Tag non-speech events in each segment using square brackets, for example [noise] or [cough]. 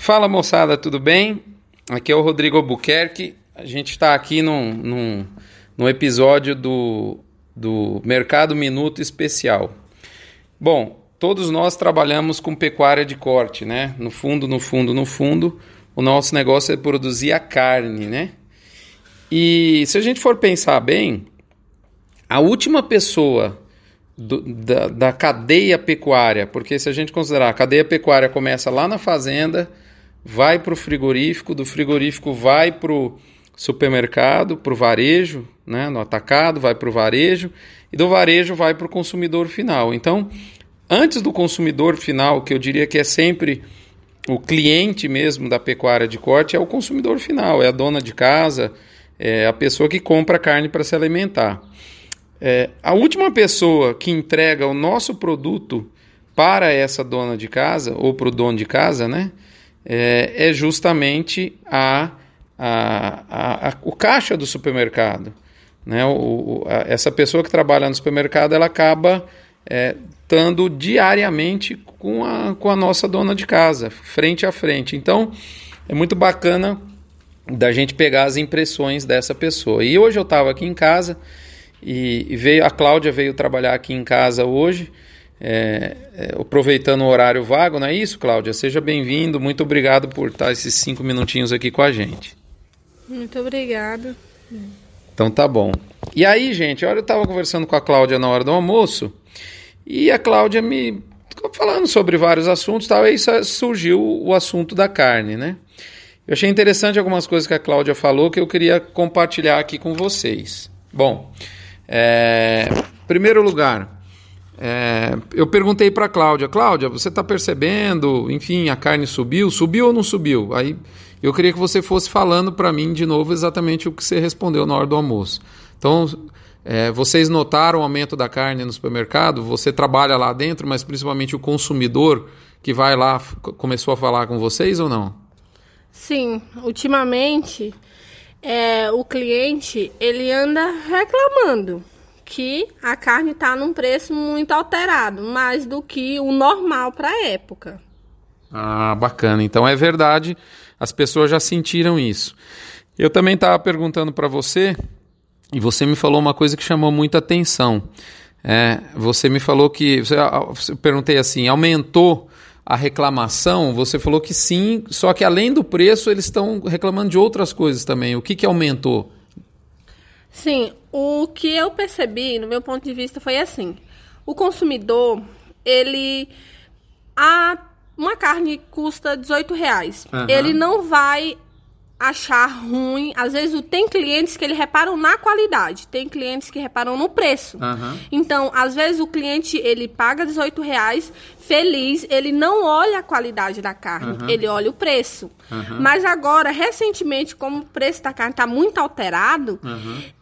Fala moçada, tudo bem? Aqui é o Rodrigo Albuquerque. A gente está aqui num, num, num episódio do, do Mercado Minuto Especial. Bom, todos nós trabalhamos com pecuária de corte, né? No fundo, no fundo, no fundo, o nosso negócio é produzir a carne, né? E se a gente for pensar bem, a última pessoa do, da, da cadeia pecuária, porque se a gente considerar a cadeia pecuária começa lá na fazenda, vai para o frigorífico, do frigorífico vai para o supermercado, para o varejo, né, no atacado, vai para o varejo, e do varejo vai para o consumidor final. Então, antes do consumidor final, que eu diria que é sempre o cliente mesmo da pecuária de corte, é o consumidor final, é a dona de casa, é a pessoa que compra carne para se alimentar. É, a última pessoa que entrega o nosso produto para essa dona de casa, ou para o dono de casa, né? É, é justamente a, a, a, a, o caixa do supermercado. Né? O, a, essa pessoa que trabalha no supermercado ela acaba é, estando diariamente com a, com a nossa dona de casa, frente a frente. Então é muito bacana da gente pegar as impressões dessa pessoa. E hoje eu estava aqui em casa e, e veio a Cláudia veio trabalhar aqui em casa hoje é, é, aproveitando o horário vago, não é isso, Cláudia? Seja bem-vindo, muito obrigado por estar esses cinco minutinhos aqui com a gente. Muito obrigado. Então tá bom. E aí, gente, olha, eu estava conversando com a Cláudia na hora do almoço e a Cláudia me falando sobre vários assuntos, tal, aí surgiu o assunto da carne, né? Eu achei interessante algumas coisas que a Cláudia falou que eu queria compartilhar aqui com vocês. Bom, é, primeiro lugar, é, eu perguntei para a Cláudia, Cláudia, você está percebendo, enfim, a carne subiu? Subiu ou não subiu? Aí eu queria que você fosse falando para mim de novo exatamente o que você respondeu na hora do almoço. Então, é, vocês notaram o aumento da carne no supermercado? Você trabalha lá dentro, mas principalmente o consumidor que vai lá começou a falar com vocês ou não? Sim, ultimamente é, o cliente ele anda reclamando que a carne está num preço muito alterado, mais do que o normal para a época. Ah, bacana. Então é verdade, as pessoas já sentiram isso. Eu também estava perguntando para você, e você me falou uma coisa que chamou muita atenção. É, você me falou que. Você, eu perguntei assim: aumentou a reclamação? Você falou que sim, só que além do preço, eles estão reclamando de outras coisas também. O que, que aumentou? Sim, o que eu percebi, no meu ponto de vista, foi assim: o consumidor, ele. A, uma carne custa 18 reais. Uhum. Ele não vai achar ruim. Às vezes tem clientes que ele reparam na qualidade, tem clientes que reparam no preço. Uhum. Então, às vezes o cliente ele paga 18 reais, feliz, ele não olha a qualidade da carne, uhum. ele olha o preço. Uhum. Mas agora, recentemente, como o preço da carne está muito alterado,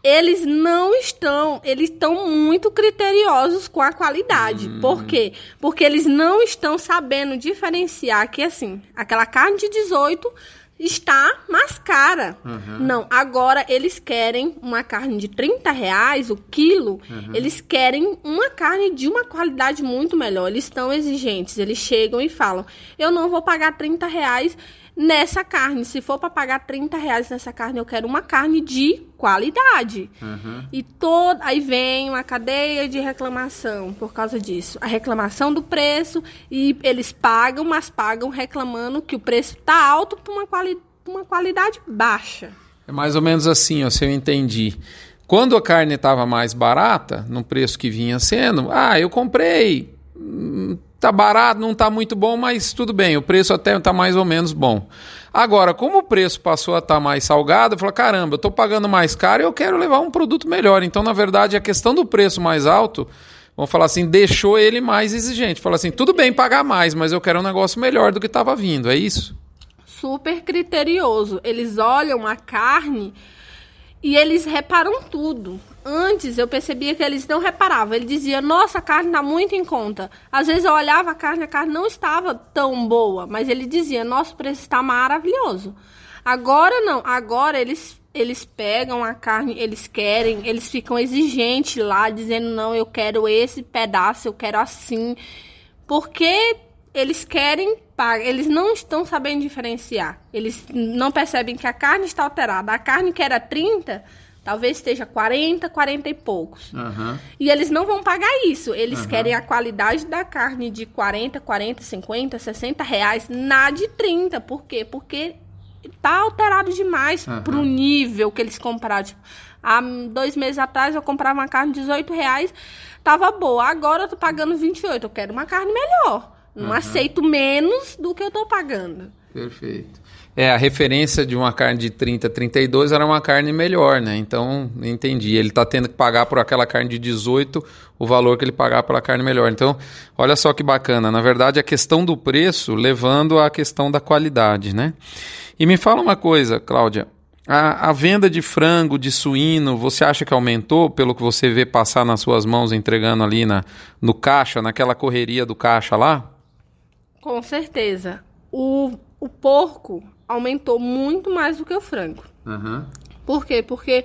eles não estão, eles estão muito criteriosos com a qualidade. Hum. Por quê? Porque eles não estão sabendo diferenciar que assim, aquela carne de 18 está mais cara. Uhum. Não, agora eles querem uma carne de 30 reais o quilo, uhum. eles querem uma carne de uma qualidade muito melhor. Eles estão exigentes, eles chegam e falam: eu não vou pagar 30 reais nessa carne. Se for para pagar 30 reais nessa carne, eu quero uma carne de qualidade. Uhum. E toda aí vem uma cadeia de reclamação por causa disso. A reclamação do preço e eles pagam, mas pagam reclamando que o preço está alto por uma, quali uma qualidade baixa. É mais ou menos assim, ó, se eu entendi. Quando a carne estava mais barata, no preço que vinha sendo, ah, eu comprei hum, tá barato, não tá muito bom, mas tudo bem, o preço até tá mais ou menos bom. Agora, como o preço passou a estar tá mais salgado, eu falo, caramba, eu tô pagando mais caro e eu quero levar um produto melhor. Então, na verdade, a questão do preço mais alto, vamos falar assim, deixou ele mais exigente. Fala assim, tudo bem pagar mais, mas eu quero um negócio melhor do que estava vindo, é isso? Super criterioso. Eles olham a carne e eles reparam tudo. Antes eu percebia que eles não reparavam. Ele dizia: Nossa, a carne está muito em conta. Às vezes eu olhava a carne, a carne não estava tão boa, mas ele dizia: Nosso preço está maravilhoso. Agora não. Agora eles eles pegam a carne, eles querem, eles ficam exigentes lá, dizendo: Não, eu quero esse pedaço, eu quero assim. Porque eles querem pagar, eles não estão sabendo diferenciar. Eles não percebem que a carne está alterada. A carne que era 30, talvez esteja 40, 40 e poucos. Aham. E eles não vão pagar isso. Eles Aham. querem a qualidade da carne de 40, 40, 50, 60 reais na de 30. Por quê? Porque tá alterado demais Aham. pro nível que eles compraram. Tipo, há dois meses atrás eu comprava uma carne de 18 reais, tava boa. Agora eu tô pagando 28. Eu quero uma carne melhor. Não Aham. aceito menos do que eu tô pagando. Perfeito. É, a referência de uma carne de 30, 32 era uma carne melhor, né? Então, entendi. Ele tá tendo que pagar por aquela carne de 18 o valor que ele pagar pela carne melhor. Então, olha só que bacana. Na verdade, a questão do preço levando à questão da qualidade, né? E me fala uma coisa, Cláudia. A, a venda de frango, de suíno, você acha que aumentou pelo que você vê passar nas suas mãos entregando ali na, no caixa, naquela correria do caixa lá? Com certeza. O, o porco aumentou muito mais do que o frango. Aham. Por quê? Porque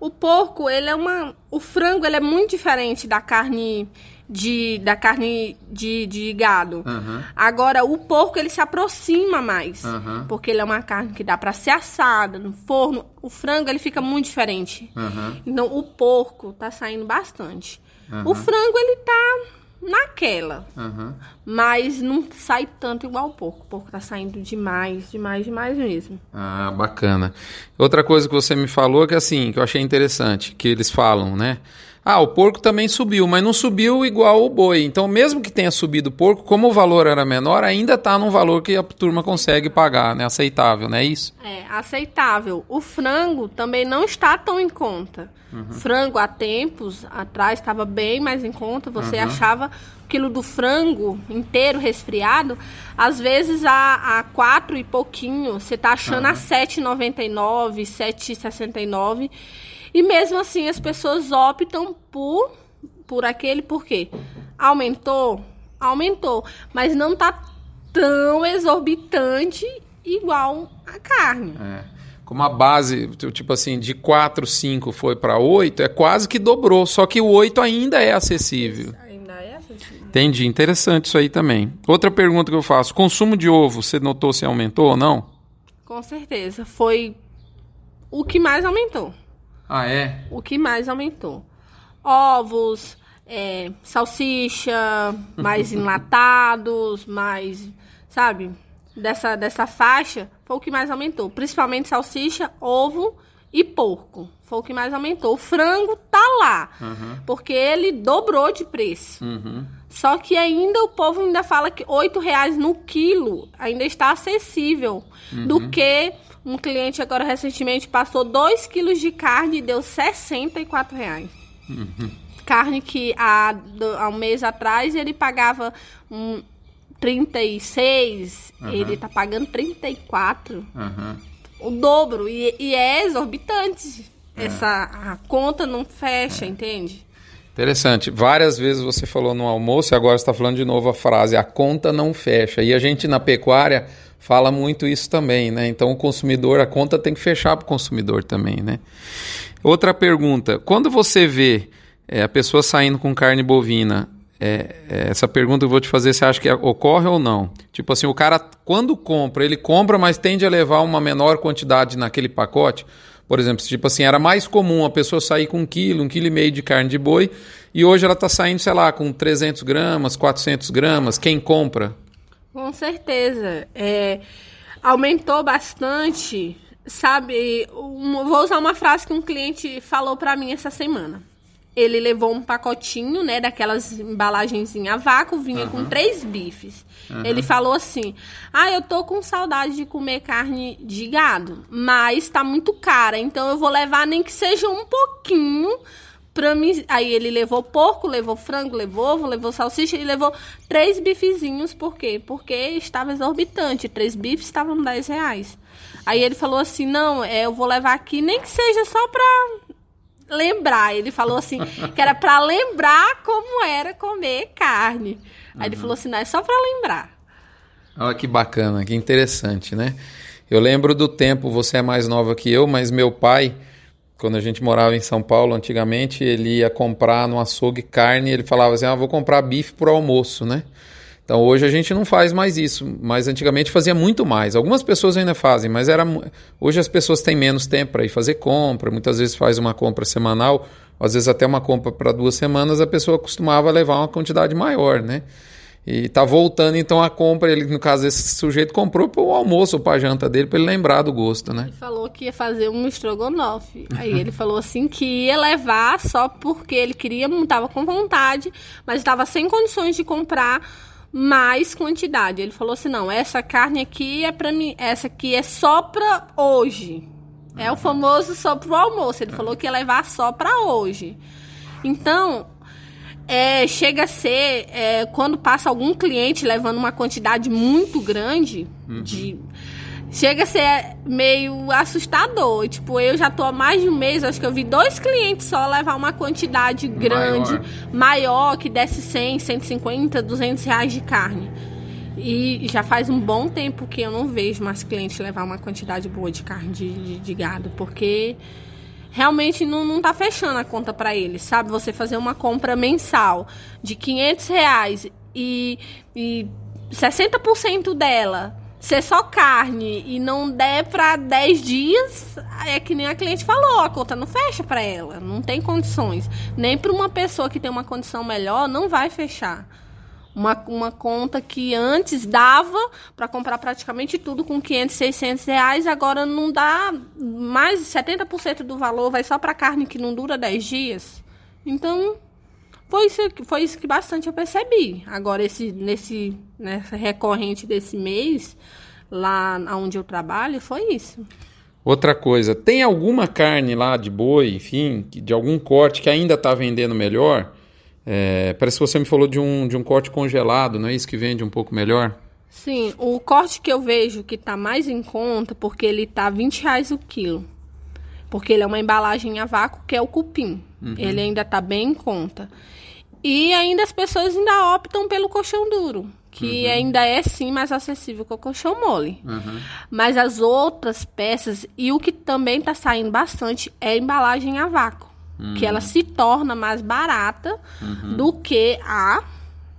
o porco, ele é uma. O frango, ele é muito diferente da carne de, da carne de, de gado. Aham. Agora, o porco, ele se aproxima mais. Aham. Porque ele é uma carne que dá pra ser assada no forno. O frango, ele fica muito diferente. Aham. Então, o porco tá saindo bastante. O frango, ele tá naquela. Aham. Mas não sai tanto igual o porco. O porco tá saindo demais, demais, demais mesmo. Ah, bacana. Outra coisa que você me falou que assim, que eu achei interessante, que eles falam, né? Ah, o porco também subiu, mas não subiu igual o boi. Então, mesmo que tenha subido o porco, como o valor era menor, ainda está num valor que a turma consegue pagar, né? Aceitável, não é isso? É, aceitável. O frango também não está tão em conta. Frango há tempos atrás estava bem mais em conta. Você Uhum. achava o quilo do frango inteiro resfriado, às vezes a, a quatro e pouquinho. Você tá achando a 7,99, 7,69. E mesmo assim as pessoas optam por por aquele porque aumentou, aumentou, mas não tá tão exorbitante igual a carne. É. Como a base, tipo assim, de 4, 5 foi para 8, é quase que dobrou, só que o 8 ainda é acessível. Ainda é acessível. Entendi, interessante isso aí também. Outra pergunta que eu faço, consumo de ovo, você notou se aumentou ou não? Com certeza. Foi o que mais aumentou. Ah, é? O que mais aumentou. Ovos, é, salsicha, mais [laughs] enlatados, mais, sabe? Dessa, dessa faixa, foi o que mais aumentou. Principalmente salsicha, ovo e porco. Foi o que mais aumentou. O frango tá lá, Uhum. porque ele dobrou de preço. Uhum. Só que ainda o povo ainda fala que R$ reais no quilo ainda está acessível. Do que um cliente agora recentemente passou 2 quilos de carne e deu 64 reais. Carne que há, há um mês atrás ele pagava um 36, Uhum. ele tá pagando 34. Uhum. O dobro. E, e é exorbitante. Essa a conta não fecha, entende? Interessante. Várias vezes você falou no almoço e agora está falando de novo a frase: a conta não fecha. E a gente na pecuária fala muito isso também, né? Então o consumidor, a conta tem que fechar para o consumidor também, né? Outra pergunta: quando você vê é, a pessoa saindo com carne bovina, é, é, essa pergunta que eu vou te fazer, você acha que ocorre ou não? Tipo assim, o cara, quando compra, ele compra, mas tende a levar uma menor quantidade naquele pacote. Por exemplo, tipo assim, era mais comum a pessoa sair com um quilo, um quilo e meio de carne de boi, e hoje ela está saindo, sei lá, com 300 gramas, 400 gramas. Quem compra? Com certeza. É, aumentou bastante. Sabe, um- vou usar uma frase que um cliente falou pra mim essa semana. Ele levou um pacotinho, né, daquelas embalagens a vácuo, vinha com três bifes. Ele falou assim: Ah, eu tô com saudade de comer carne de gado, mas tá muito cara, então eu vou levar nem que seja um pouquinho pra mim. Aí ele levou porco, levou frango, levou ovo, levou salsicha e levou três bifezinhos. Por quê? Porque estava exorbitante. Três bifes estavam 10 reais. Aí ele falou assim: não, é, eu vou levar aqui, nem que seja só pra lembrar. Ele falou assim, que era pra lembrar como era comer carne. Aí ele falou assim, não, é só pra lembrar. Olha que bacana, que interessante, né? Eu lembro do tempo, você é mais nova que eu, mas meu pai, quando a gente morava em São Paulo antigamente, ele ia comprar no açougue carne, ele falava assim: "Ah, vou comprar bife pro almoço", né? Então hoje a gente não faz mais isso, mas antigamente fazia muito mais. Algumas pessoas ainda fazem, mas era hoje as pessoas têm menos tempo para ir fazer compra, muitas vezes faz uma compra semanal, às vezes até uma compra para duas semanas, a pessoa costumava levar uma quantidade maior, né? E tá voltando então a compra, ele no caso esse sujeito comprou para o almoço ou para a janta dele para ele lembrar do gosto, né? Ele falou que ia fazer um estrogonofe. Aí ele falou assim que ia levar só porque ele queria, estava com vontade, mas estava sem condições de comprar mais quantidade. Ele falou assim: "Não, essa carne aqui é para mim, essa aqui é só para hoje". É o famoso só pro almoço. Ele falou que ia levar só para hoje. Então, é, chega a ser é, quando passa algum cliente levando uma quantidade muito grande uhum. de chega a ser meio assustador. Tipo, eu já tô há mais de um mês, acho que eu vi dois clientes só levar uma quantidade grande, maior, maior que desce 100, 150, 200 reais de carne. E já faz um bom tempo que eu não vejo mais clientes levar uma quantidade boa de carne de, de, de gado, porque realmente não, não tá fechando a conta para eles, sabe? Você fazer uma compra mensal de 500 reais e, e 60% dela ser só carne e não der para 10 dias, é que nem a cliente falou, a conta não fecha para ela, não tem condições. Nem para uma pessoa que tem uma condição melhor, não vai fechar. Uma, uma conta que antes dava para comprar praticamente tudo com 500, 600 reais, agora não dá mais de 70% do valor, vai só para carne que não dura 10 dias. Então, foi isso, foi isso que bastante eu percebi. Agora, esse, nesse, nessa recorrente desse mês, lá onde eu trabalho, foi isso. Outra coisa, tem alguma carne lá de boi, enfim, de algum corte que ainda está vendendo melhor? É, parece que você me falou de um, de um corte congelado, não é isso que vende um pouco melhor? Sim, o corte que eu vejo que está mais em conta, porque ele está 20 reais o quilo. Porque ele é uma embalagem a vácuo, que é o cupim. Uhum. Ele ainda está bem em conta. E ainda as pessoas ainda optam pelo colchão duro, que uhum. ainda é sim mais acessível que o colchão mole. Uhum. Mas as outras peças, e o que também está saindo bastante, é a embalagem a vácuo uhum. que ela se torna mais barata uhum. do que a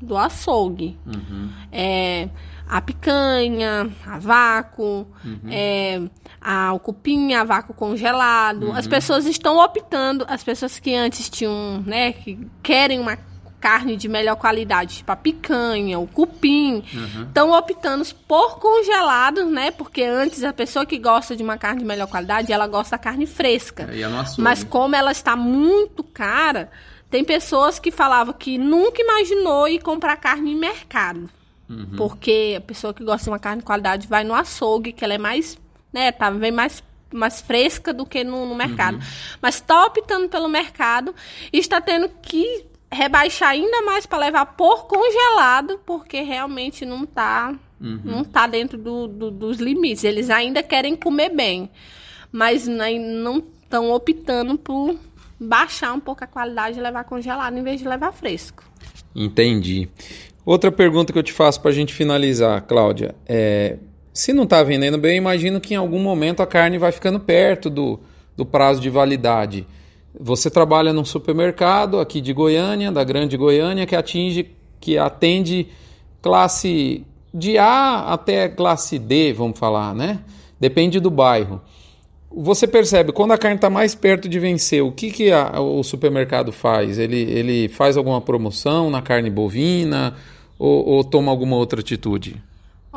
do açougue. Uhum. É, a picanha, a vácuo, uhum. é, a, o cupim, a vácuo congelado. As pessoas estão optando, as pessoas que antes tinham, né, que querem uma carne de melhor qualidade, tipo a picanha, o cupim, estão uhum. optando por congelados, né? Porque antes a pessoa que gosta de uma carne de melhor qualidade, ela gosta da carne fresca. É, Mas como ela está muito cara, tem pessoas que falavam que nunca imaginou ir comprar carne em mercado. Uhum. Porque a pessoa que gosta de uma carne de qualidade vai no açougue, que ela é mais, né, tá, vem mais mais fresca do que no, no mercado. Uhum. Mas está optando pelo mercado e está tendo que rebaixar ainda mais para levar por congelado, porque realmente não tá, uhum. não tá dentro do, do, dos limites. Eles ainda querem comer bem, mas não estão optando por baixar um pouco a qualidade e levar congelado em vez de levar fresco. Entendi. Outra pergunta que eu te faço para a gente finalizar, Cláudia, é se não está vendendo bem, eu imagino que em algum momento a carne vai ficando perto do, do prazo de validade. Você trabalha num supermercado aqui de Goiânia, da Grande Goiânia, que atinge, que atende classe de A até classe D, vamos falar, né? Depende do bairro. Você percebe, quando a carne está mais perto de vencer, o que, que a, o supermercado faz? Ele, ele faz alguma promoção na carne bovina ou, ou toma alguma outra atitude?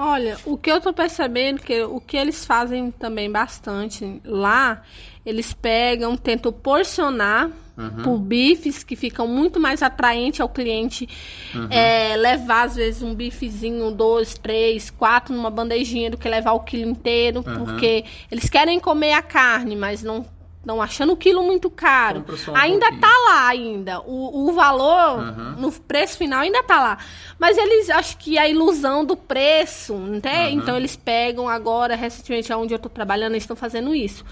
Olha, o que eu tô percebendo que o que eles fazem também bastante lá, eles pegam, tentam porcionar uhum. por bifes que ficam muito mais atraentes ao cliente. Uhum. É, levar, às vezes, um bifezinho, dois, três, quatro numa bandejinha do que levar o quilo inteiro, uhum. porque eles querem comer a carne, mas não Estão achando o quilo muito caro. Um ainda pouquinho. tá lá ainda. O, o valor, uhum. no preço final, ainda tá lá. Mas eles acho que a ilusão do preço? Uhum. Então eles pegam agora, recentemente, onde eu tô trabalhando, eles estão fazendo isso.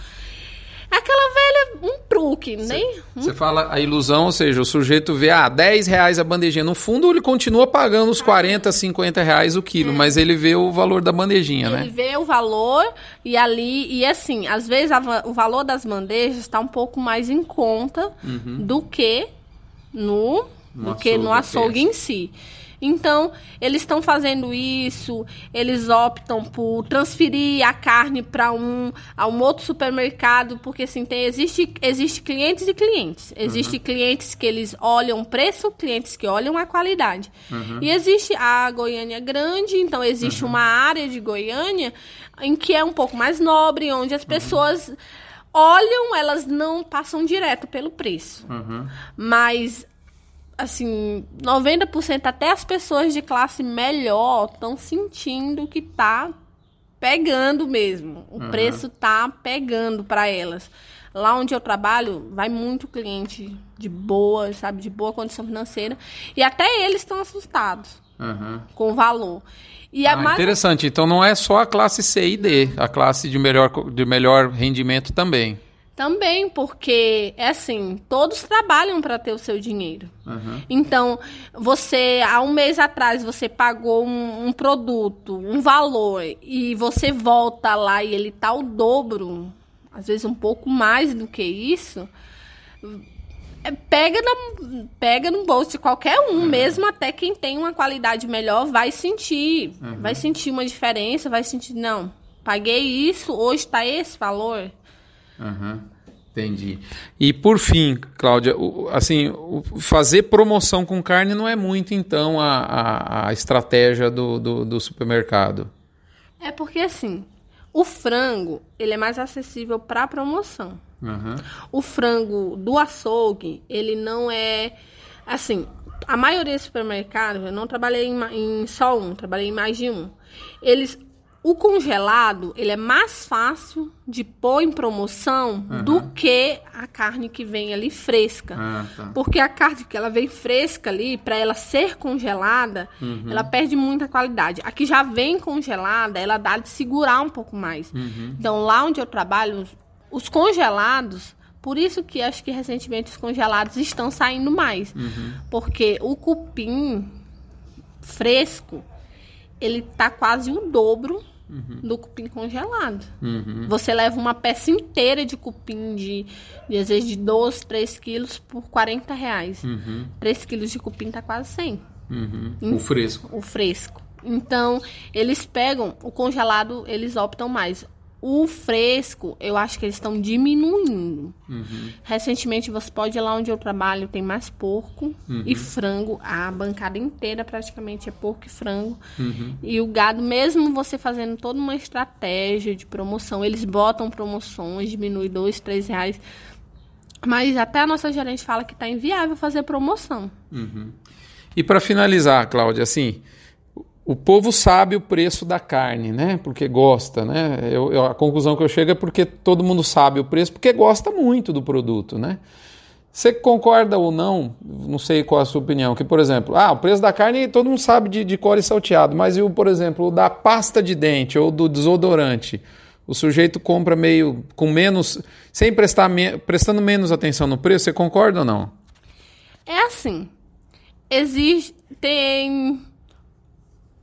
Um truque, nem. Você fala a ilusão, ou seja, o sujeito vê, ah, 10 reais a bandejinha. No fundo, ele continua pagando os 40, 50 reais o quilo, é. mas ele vê o valor da bandejinha, ele né? Ele vê o valor e ali, e assim, às vezes a, o valor das bandejas está um pouco mais em conta uhum. do que no, no do que no açougue em si. Então, eles estão fazendo isso, eles optam por transferir a carne para um, a um outro supermercado, porque assim, tem, existe, existe clientes e clientes. Existe uhum. clientes que eles olham o preço, clientes que olham a qualidade. Uhum. E existe a Goiânia grande, então existe uhum. uma área de Goiânia em que é um pouco mais nobre, onde as uhum. pessoas olham, elas não passam direto pelo preço. Uhum. Mas assim, 90% até as pessoas de classe melhor estão sentindo que tá pegando mesmo. O uhum. preço tá pegando para elas. Lá onde eu trabalho, vai muito cliente de boa, sabe, de boa condição financeira. E até eles estão assustados uhum. com o valor. E ah, mais... Interessante. Então não é só a classe C e D, a classe de melhor, de melhor rendimento também. Também, porque é assim, todos trabalham para ter o seu dinheiro. Uhum. Então, você, há um mês atrás, você pagou um, um, produto, um valor, e você volta lá e ele tá o dobro, às vezes um pouco mais do que isso, é, pega, na, pega no bolso de qualquer um, uhum. mesmo até quem tem uma qualidade melhor, vai sentir. Uhum. Vai sentir uma diferença, vai sentir, não, paguei isso, hoje tá esse valor. Uhum. Entendi. E por fim, Cláudia, assim, fazer promoção com carne não é muito, então, a, a, a estratégia do, do, do, supermercado. É porque, assim, o frango, ele é mais acessível para promoção. Uhum. O frango do açougue, ele não é, assim, a maioria dos supermercados, eu não trabalhei em, em só um, trabalhei em mais de um. Eles o congelado, ele é mais fácil de pôr em promoção uhum. do que a carne que vem ali fresca. Ah, tá. Porque a carne que ela vem fresca ali, para ela ser congelada, uhum. ela perde muita qualidade. A que já vem congelada, ela dá de segurar um pouco mais. Uhum. Então, lá onde eu trabalho, os congelados, por isso que acho que recentemente os congelados estão saindo mais. Uhum. Porque o cupim fresco, ele tá quase o dobro uhum. do cupim congelado. Uhum. Você leva uma peça inteira de cupim de, de às vezes, de 12, 3 quilos por 40 reais. Uhum. 3 quilos de cupim tá quase 100. Uhum. O fresco. O fresco. Então, eles pegam, o congelado, eles optam mais. O fresco, eu acho que eles estão diminuindo. Uhum. Recentemente, você pode ir lá onde eu trabalho, tem mais porco uhum. e frango. A bancada inteira praticamente é porco e frango. Uhum. E o gado, mesmo você fazendo toda uma estratégia de promoção, eles botam promoções, diminui dois, três reais. Mas até a nossa gerente fala que está inviável fazer promoção. Uhum. E para finalizar, Cláudia, assim, o povo sabe o preço da carne, né? Porque gosta, né? Eu, eu, a conclusão que eu chego é porque todo mundo sabe o preço, porque gosta muito do produto, né? Você concorda ou não? Não sei qual é a sua opinião. Que, por exemplo, ah, o preço da carne todo mundo sabe de, de core salteado, mas o, por exemplo, da pasta de dente ou do desodorante, o sujeito compra meio com menos, sem prestar me, prestando menos atenção no preço. Você concorda ou não? É assim. Existe tem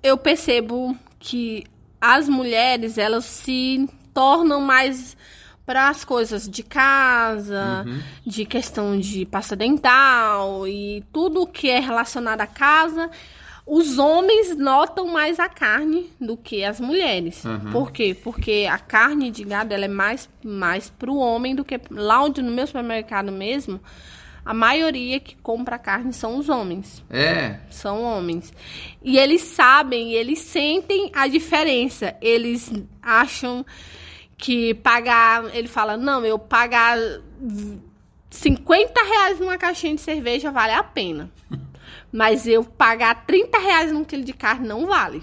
eu percebo que as mulheres elas se tornam mais para as coisas de casa, uhum. de questão de pasta dental e tudo que é relacionado à casa. Os homens notam mais a carne do que as mulheres. Uhum. Por quê? Porque a carne de gado ela é mais, mais para o homem do que lá onde no meu supermercado mesmo a maioria que compra carne são os homens. É. São homens. E eles sabem, eles sentem a diferença. Eles acham que pagar. Ele fala: não, eu pagar 50 reais numa caixinha de cerveja vale a pena. [laughs] Mas eu pagar 30 reais num quilo de carne não vale.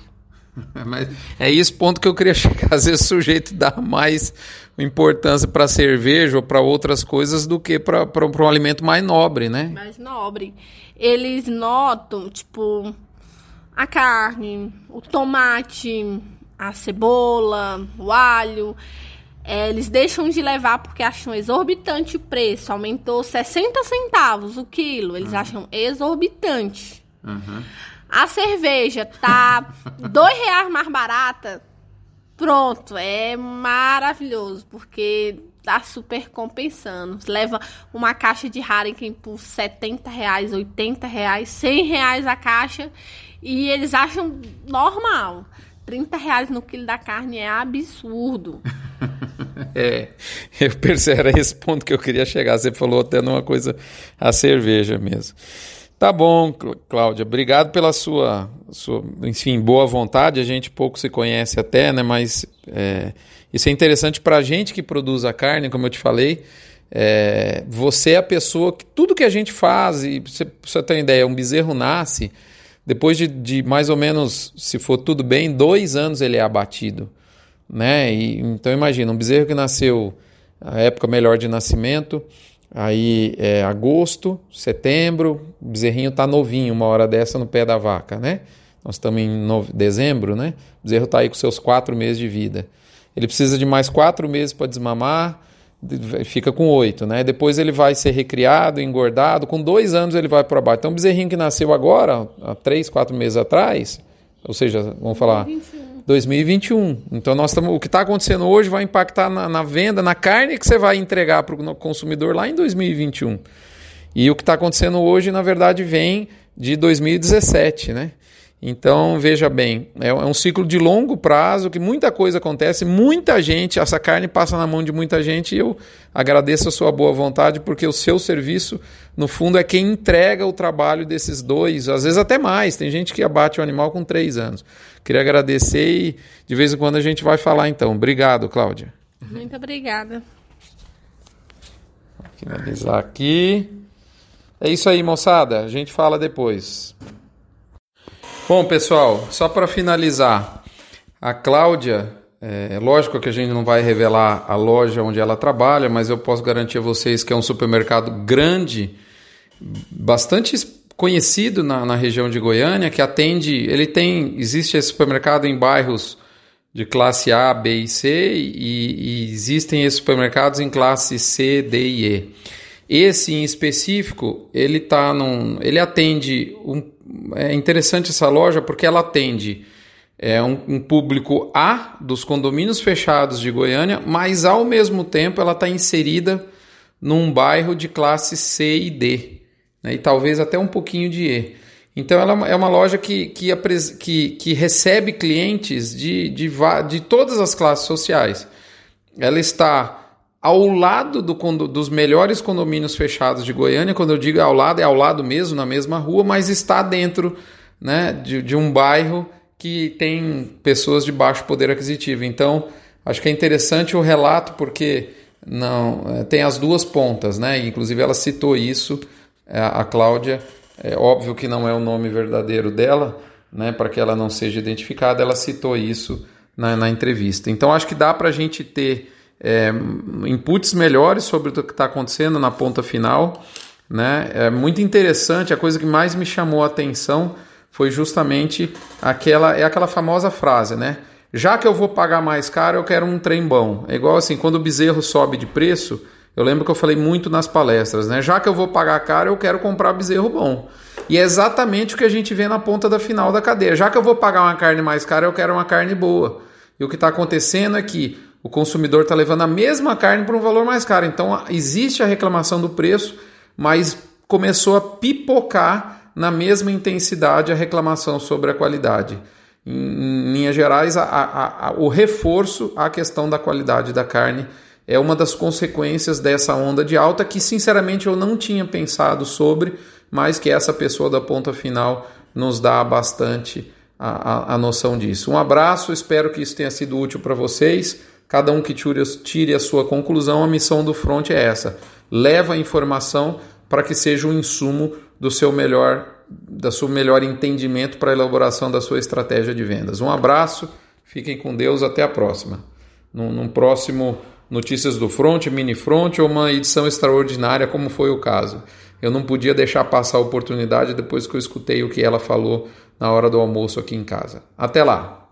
[laughs] Mas é esse ponto que eu queria [laughs] chegar. Às vezes o sujeito dá mais importância para cerveja ou para outras coisas do que para um alimento mais nobre, né? Mais nobre. Eles notam, tipo, a carne, o tomate, a cebola, o alho. É, eles deixam de levar porque acham exorbitante o preço. Aumentou 60 centavos o quilo. Eles uhum. acham exorbitante. Uhum. A cerveja tá dois reais mais barata. Pronto, é maravilhoso, porque tá super compensando. Leva uma caixa de Heineken por 70 reais, 80 reais, 100 reais a caixa e eles acham normal. 30 reais no quilo da carne é absurdo. [laughs] é, eu percebo, era esse ponto que eu queria chegar. Você falou até numa coisa, a cerveja mesmo. Tá bom, Cláudia. Obrigado pela sua, sua, enfim, boa vontade. A gente pouco se conhece até, né? Mas é, isso é interessante para a gente que produz a carne, como eu te falei. É, você é a pessoa que tudo que a gente faz, e você, você tem ideia, um bezerro nasce, depois de, de, mais ou menos, se for tudo bem, dois anos ele é abatido. Né? E, então imagina, um bezerro que nasceu a época melhor de nascimento, Aí é agosto, setembro, o bezerrinho está novinho, uma hora dessa no pé da vaca, né? Nós estamos em nove... dezembro, né? O bezerro está aí com seus quatro meses de vida. Ele precisa de mais quatro meses para desmamar, fica com oito, né? Depois ele vai ser recriado, engordado, com dois anos ele vai para baixo. Então, o bezerrinho que nasceu agora, há três, quatro meses atrás, ou seja, vamos falar, 2021. Então, nós o que está acontecendo hoje vai impactar na, na, venda, na carne que você vai entregar para o consumidor lá em 2021. E o que está acontecendo hoje, na verdade, vem de 2017, né? Então, veja bem, é, é um ciclo de longo prazo que muita coisa acontece, muita gente, essa carne passa na mão de muita gente e eu agradeço a sua boa vontade, porque o seu serviço, no fundo, é quem entrega o trabalho desses dois, às vezes até mais. Tem gente que abate o animal com três anos. Queria agradecer e de vez em quando a gente vai falar então. Obrigado, Cláudia. Muito obrigada. Vou finalizar aqui. É isso aí, moçada. A gente fala depois. Bom, pessoal, só para finalizar, a Cláudia, é lógico que a gente não vai revelar a loja onde ela trabalha, mas eu posso garantir a vocês que é um supermercado grande, bastante conhecido na, na região de Goiânia, que atende. Ele tem. Existe esse supermercado em bairros de classe A, B e C, e, e existem esses supermercados em classe C, D e E. Esse em específico, ele tá num, ele atende um é interessante essa loja porque ela atende é, um, um, público A dos condomínios fechados de Goiânia, mas ao mesmo tempo ela está inserida num bairro de classe C e D, né, e talvez até um pouquinho de E. Então ela é uma loja que, que, que, que recebe clientes de, de, de todas as classes sociais. Ela está ao lado do, dos melhores condomínios fechados de Goiânia. Quando eu digo ao lado, é ao lado mesmo, na mesma rua, mas está dentro né, de, de um bairro que tem pessoas de baixo poder aquisitivo. Então, acho que é interessante o relato porque não é, tem as duas pontas, né? Inclusive ela citou isso, é, a Cláudia. É óbvio que não é o nome verdadeiro dela, né? Para que ela não seja identificada, ela citou isso na, na entrevista. Então acho que dá para a gente ter é, inputs melhores sobre o que está acontecendo na ponta final. Né? É muito interessante, a coisa que mais me chamou a atenção foi justamente aquela, é aquela famosa frase, né? Já que eu vou pagar mais caro, eu quero um trem bom. É igual assim, quando o bezerro sobe de preço, eu lembro que eu falei muito nas palestras, né? Já que eu vou pagar caro, eu quero comprar bezerro bom. E é exatamente o que a gente vê na ponta da final da cadeia. Já que eu vou pagar uma carne mais cara, eu quero uma carne boa. E o que está acontecendo é que o consumidor está levando a mesma carne por um valor mais caro. Então existe a reclamação do preço, mas começou a pipocar na mesma intensidade a reclamação sobre a qualidade. Em, linhas gerais, a, a, a, o reforço à questão da qualidade da carne é uma das consequências dessa onda de alta que, sinceramente, eu não tinha pensado sobre, mas que essa pessoa da ponta final nos dá bastante a, a, a noção disso. Um abraço, espero que isso tenha sido útil para vocês. Cada um que tire a sua conclusão, a missão do front é essa: leva a informação para que seja o um insumo do seu melhor da seu melhor entendimento para a elaboração da sua estratégia de vendas. Um abraço, fiquem com Deus, até a próxima. Num, num próximo Notícias do Front, Mini Front ou uma edição extraordinária, como foi o caso. Eu não podia deixar passar a oportunidade depois que eu escutei o que ela falou na hora do almoço aqui em casa. Até lá!